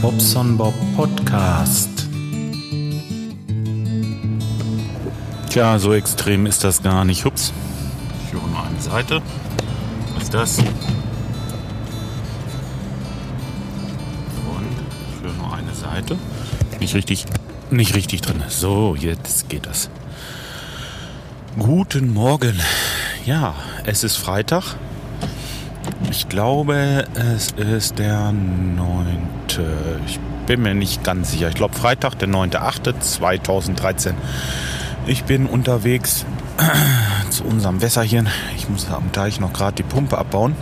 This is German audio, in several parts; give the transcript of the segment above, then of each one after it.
Bobson Bob Podcast. Tja, so extrem ist das gar nicht. Hups. Ich höre nur eine Seite. Was ist das? Und ich höre nur eine Seite. Nicht richtig, nicht richtig drin. So, jetzt geht das. Guten Morgen. Ja, es ist Freitag. Ich glaube, es ist der 9. Ich bin mir nicht ganz sicher. Ich glaube, Freitag, der 9.8.2013. Ich bin unterwegs zu unserem Wässerchen. Ich muss am Teich noch gerade die Pumpe abbauen,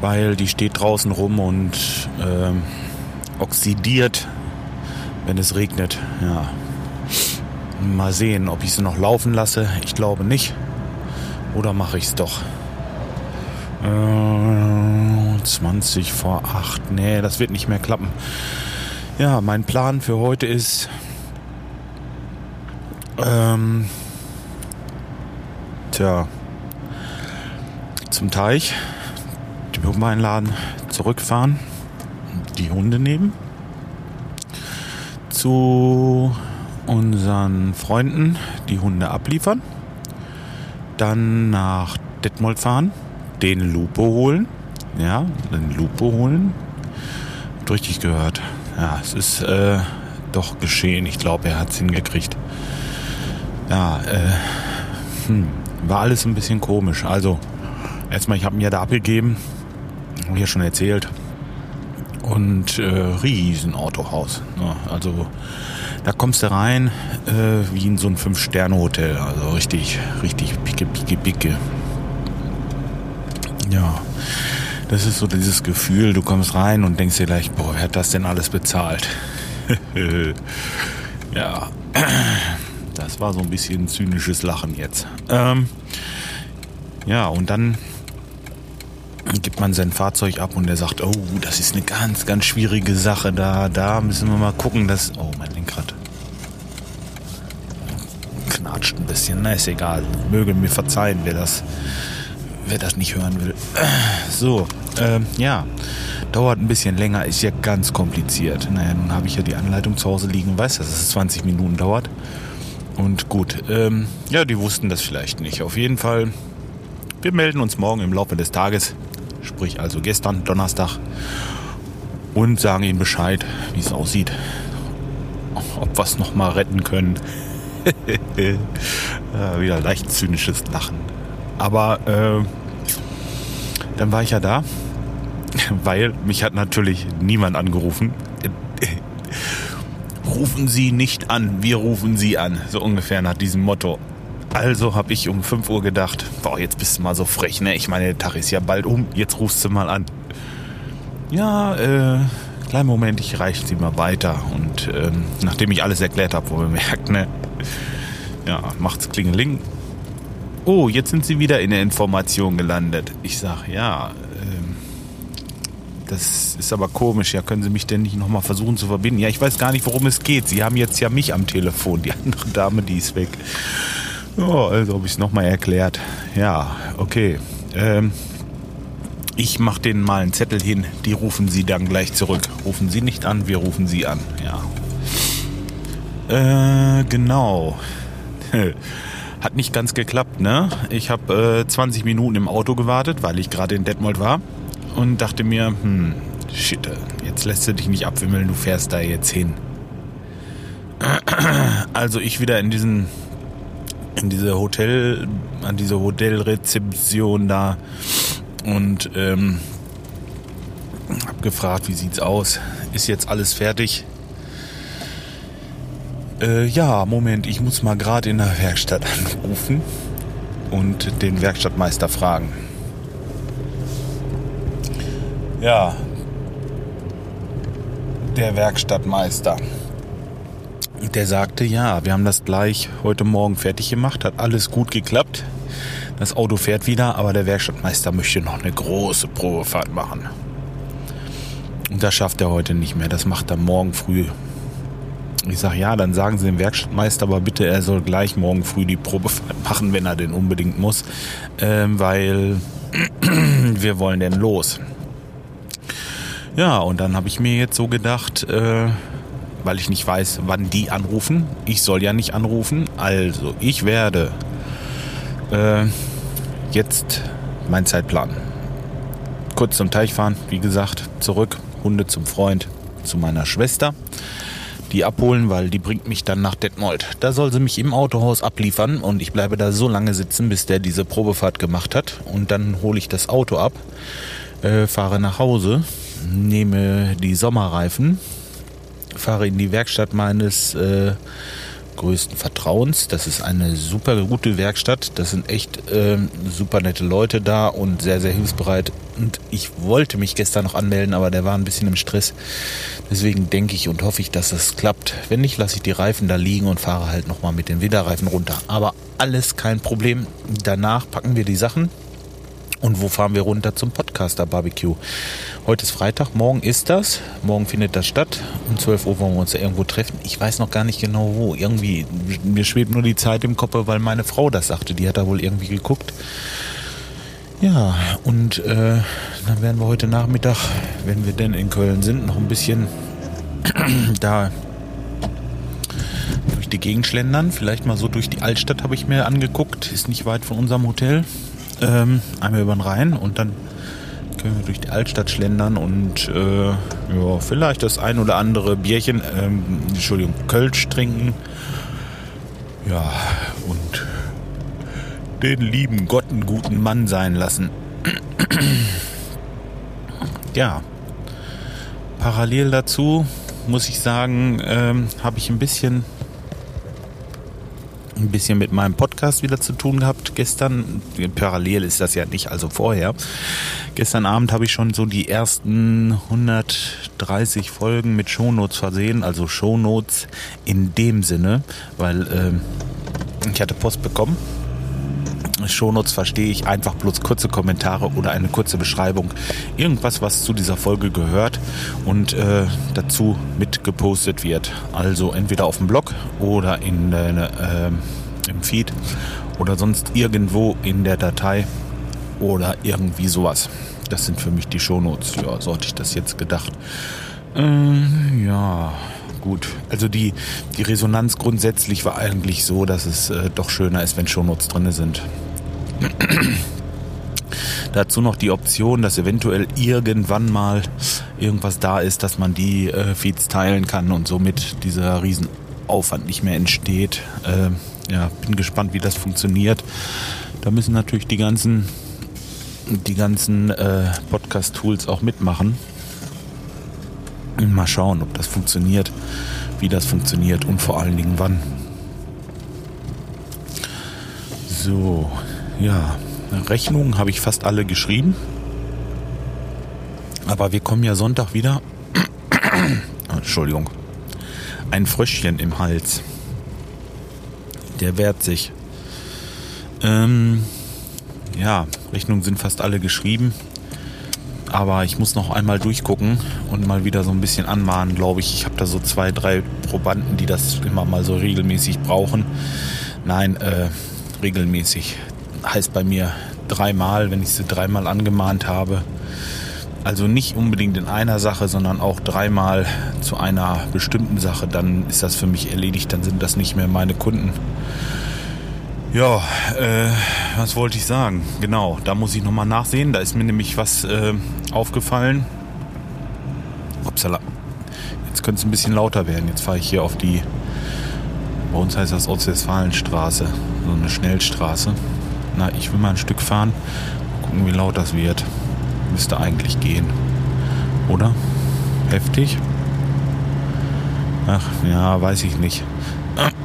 weil die steht draußen rum und ähm, oxidiert, wenn es regnet. Ja. Mal sehen, ob ich sie noch laufen lasse. Ich glaube nicht. Oder mache ich es doch? 20 vor 8. Nee, das wird nicht mehr klappen. Ja, mein Plan für heute ist, ähm, tja, zum Teich, die Pumpe einladen, zurückfahren, die Hunde nehmen, zu unseren Freunden die Hunde abliefern, dann nach Detmold fahren, den Lupo holen. Ja, den Lupo holen. Habt richtig gehört. Ja, es ist äh, doch geschehen. Ich glaube, er hat es hingekriegt. Ja, äh, hm, war alles ein bisschen komisch. Also, erstmal, ich habe ihn ja da abgegeben. Habe ich ja schon erzählt. Und äh, riesen Autohaus. Ja, also, da kommst du rein äh, wie in so ein Fünf-Sterne-Hotel. Also richtig, richtig picke, picke, picke. Ja, das ist so dieses Gefühl, du kommst rein und denkst dir gleich, boah, wer hat das denn alles bezahlt? ja, das war so ein bisschen zynisches Lachen jetzt. Ähm, ja, und dann gibt man sein Fahrzeug ab und er sagt, oh, das ist eine ganz, ganz schwierige Sache. Da, da müssen wir mal gucken, dass. Oh, mein Lenkrad. Knatscht ein bisschen, na ist egal. Möge mir verzeihen, wer das wer das nicht hören will. So, ähm, ja, dauert ein bisschen länger, ist ja ganz kompliziert. Naja, nun habe ich ja die Anleitung zu Hause liegen, weiß, dass es 20 Minuten dauert. Und gut, ähm, ja, die wussten das vielleicht nicht. Auf jeden Fall, wir melden uns morgen im Laufe des Tages, sprich also gestern, Donnerstag, und sagen ihnen Bescheid, wie es aussieht. Ob wir es nochmal retten können. wieder leicht zynisches Lachen. Aber äh, dann war ich ja da, weil mich hat natürlich niemand angerufen. rufen Sie nicht an, wir rufen Sie an. So ungefähr nach diesem Motto. Also habe ich um 5 Uhr gedacht, boah, jetzt bist du mal so frech, ne? Ich meine, der Tag ist ja bald um, jetzt rufst du mal an. Ja, äh, kleinen Moment, ich reiche sie mal weiter. Und ähm, nachdem ich alles erklärt habe, wo man merkt, ne? Ja, macht's Klingeling, oh, jetzt sind Sie wieder in der Information gelandet. Ich sage, ja, ähm, das ist aber komisch. Ja, können Sie mich denn nicht nochmal versuchen zu verbinden? Ja, ich weiß gar nicht, worum es geht. Sie haben jetzt ja mich am Telefon. Die andere Dame, die ist weg. Ja, also habe ich es nochmal erklärt. Ja, okay. Ähm, ich mache denen mal einen Zettel hin. Die rufen Sie dann gleich zurück. Rufen Sie nicht an, wir rufen Sie an. Ja. Äh, genau. Hat nicht ganz geklappt, ne? Ich habe äh, 20 Minuten im Auto gewartet, weil ich gerade in Detmold war und dachte mir, hm, shit, jetzt lässt du dich nicht abwimmeln, du fährst da jetzt hin. Also ich wieder in diesen in diese Hotel an diese Hotelrezeption da und ähm, hab gefragt, wie sieht's aus? Ist jetzt alles fertig? Äh, ja, Moment, ich muss mal gerade in der Werkstatt anrufen und den Werkstattmeister fragen. Ja, der Werkstattmeister. Der sagte, ja, wir haben das gleich heute Morgen fertig gemacht, hat alles gut geklappt. Das Auto fährt wieder, aber der Werkstattmeister möchte noch eine große Probefahrt machen. Und das schafft er heute nicht mehr. Das macht er morgen früh ich sage, ja, dann sagen Sie dem Werkstattmeister aber bitte, er soll gleich morgen früh die Probefahrt machen, wenn er denn unbedingt muss, ähm, weil wir wollen denn los. Ja, und dann habe ich mir jetzt so gedacht, äh, weil ich nicht weiß, wann die anrufen. Ich soll ja nicht anrufen. Also, ich werde äh, jetzt meinen Zeitplan. Kurz zum Teich fahren, wie gesagt, zurück, Hunde zum Freund, zu meiner Schwester. Die abholen, weil die bringt mich dann nach Detmold. Da soll sie mich im Autohaus abliefern und ich bleibe da so lange sitzen, bis der diese Probefahrt gemacht hat. Und dann hole ich das Auto ab, äh, fahre nach Hause, nehme die Sommerreifen, fahre in die Werkstatt meines äh, größten Vertrauens. Das ist eine super gute Werkstatt. Das sind echt äh, super nette Leute da und sehr, sehr hilfsbereit. Und ich wollte mich gestern noch anmelden, aber der war ein bisschen im Stress. Deswegen denke ich und hoffe ich, dass es klappt. Wenn nicht, lasse ich die Reifen da liegen und fahre halt nochmal mit den Winterreifen runter. Aber alles kein Problem. Danach packen wir die Sachen und wo fahren wir runter zum Podcaster Barbecue? Heute ist Freitag, morgen ist das. Morgen findet das statt. Um 12 Uhr wollen wir uns irgendwo treffen. Ich weiß noch gar nicht genau wo. Irgendwie, mir schwebt nur die Zeit im Kopf, weil meine Frau das sagte. Die hat da wohl irgendwie geguckt. Ja, und äh, dann werden wir heute Nachmittag, wenn wir denn in Köln sind, noch ein bisschen da durch die Gegend schlendern. Vielleicht mal so durch die Altstadt habe ich mir angeguckt. Ist nicht weit von unserem Hotel ähm, einmal über den Rhein und dann können wir durch die Altstadt schlendern und äh, ja, vielleicht das ein oder andere Bierchen, ähm, Entschuldigung, Kölsch trinken. Ja, und den lieben Gott einen guten Mann sein lassen. ja, parallel dazu muss ich sagen, ähm, habe ich ein bisschen ein bisschen mit meinem Podcast wieder zu tun gehabt gestern. Parallel ist das ja nicht, also vorher. Gestern Abend habe ich schon so die ersten 130 Folgen mit Shownotes versehen, also Shownotes in dem Sinne, weil äh, ich hatte Post bekommen. Shownotes verstehe ich einfach bloß kurze Kommentare oder eine kurze Beschreibung. Irgendwas, was zu dieser Folge gehört und äh, dazu mit gepostet wird. Also entweder auf dem Blog oder in, äh, im Feed oder sonst irgendwo in der Datei oder irgendwie sowas. Das sind für mich die Shownotes. Ja, so hatte ich das jetzt gedacht. Äh, ja, gut. Also die, die Resonanz grundsätzlich war eigentlich so, dass es äh, doch schöner ist, wenn Shownotes drin sind. Dazu noch die Option, dass eventuell irgendwann mal irgendwas da ist, dass man die äh, Feeds teilen kann und somit dieser Riesenaufwand nicht mehr entsteht. Äh, ja, bin gespannt, wie das funktioniert. Da müssen natürlich die ganzen, die ganzen äh, Podcast-Tools auch mitmachen. Mal schauen, ob das funktioniert, wie das funktioniert und vor allen Dingen wann. So, ja, Rechnungen habe ich fast alle geschrieben. Aber wir kommen ja Sonntag wieder. Entschuldigung. Ein Fröschchen im Hals. Der wehrt sich. Ähm, ja, Rechnungen sind fast alle geschrieben. Aber ich muss noch einmal durchgucken und mal wieder so ein bisschen anmahnen, glaube ich. Ich habe da so zwei, drei Probanden, die das immer mal so regelmäßig brauchen. Nein, äh, regelmäßig heißt bei mir dreimal, wenn ich sie dreimal angemahnt habe. Also nicht unbedingt in einer Sache, sondern auch dreimal zu einer bestimmten Sache, dann ist das für mich erledigt, dann sind das nicht mehr meine Kunden. Ja, äh, was wollte ich sagen? Genau, da muss ich nochmal nachsehen. Da ist mir nämlich was äh, aufgefallen. Upsala. Jetzt könnte es ein bisschen lauter werden. Jetzt fahre ich hier auf die, bei uns heißt das Ostwestfalenstraße, so eine Schnellstraße. Na, ich will mal ein Stück fahren. Mal gucken, wie laut das wird. Müsste eigentlich gehen. Oder? Heftig? Ach, ja, weiß ich nicht.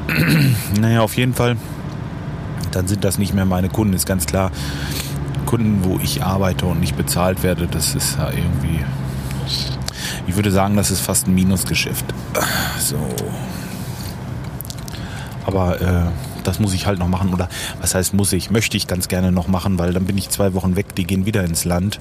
naja, auf jeden Fall. Dann sind das nicht mehr meine Kunden, ist ganz klar. Kunden, wo ich arbeite und nicht bezahlt werde, das ist ja irgendwie. Ich würde sagen, das ist fast ein Minusgeschäft. So. Aber äh, das muss ich halt noch machen. Oder was heißt muss ich? Möchte ich ganz gerne noch machen, weil dann bin ich zwei Wochen weg, die gehen wieder ins Land.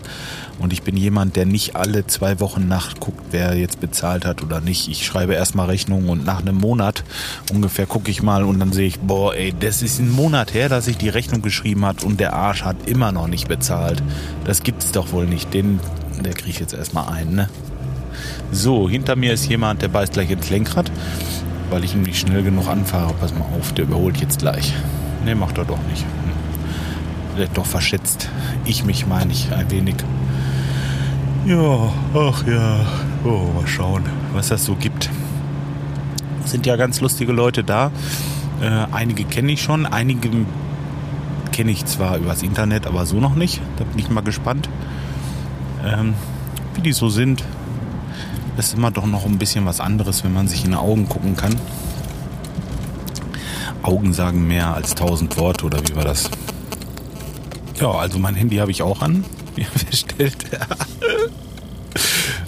Und ich bin jemand, der nicht alle zwei Wochen nachguckt, wer jetzt bezahlt hat oder nicht. Ich schreibe erstmal Rechnungen und nach einem Monat ungefähr gucke ich mal und dann sehe ich, boah, ey, das ist ein Monat her, dass ich die Rechnung geschrieben hat und der Arsch hat immer noch nicht bezahlt. Das gibt's doch wohl nicht. Den, der kriege ich jetzt erstmal ein, ne? So, hinter mir ist jemand, der beißt gleich ins Lenkrad, weil ich ihn nicht schnell genug anfahre. Pass mal auf, der überholt jetzt gleich. Ne, macht er doch nicht. Hm. Der hat doch verschätzt. Ich mich meine ich ein wenig. Ja, ach ja. Oh, mal schauen, was das so gibt. Sind ja ganz lustige Leute da. Äh, einige kenne ich schon, einige kenne ich zwar übers Internet, aber so noch nicht. Da bin ich mal gespannt, ähm, wie die so sind. Ist immer doch noch ein bisschen was anderes, wenn man sich in die Augen gucken kann. Augen sagen mehr als tausend Worte oder wie war das? Ja, also mein Handy habe ich auch an, wie feststellt.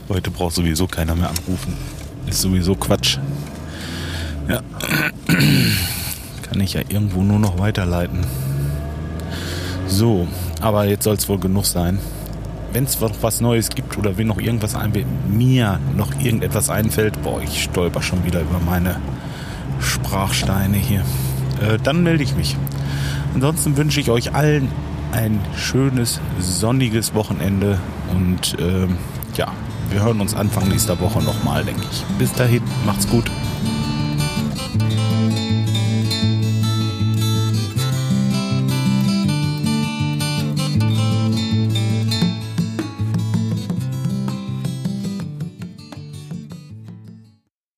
Heute braucht sowieso keiner mehr anrufen. Ist sowieso Quatsch. Ja. Kann ich ja irgendwo nur noch weiterleiten. So, aber jetzt soll es wohl genug sein. Wenn es noch was Neues gibt oder wenn noch irgendwas einfällt, mir noch irgendetwas einfällt, boah, ich stolper schon wieder über meine Sprachsteine hier, äh, dann melde ich mich. Ansonsten wünsche ich euch allen ein schönes, sonniges Wochenende und äh, ja, wir hören uns Anfang nächster Woche nochmal, denke ich. Bis dahin, macht's gut.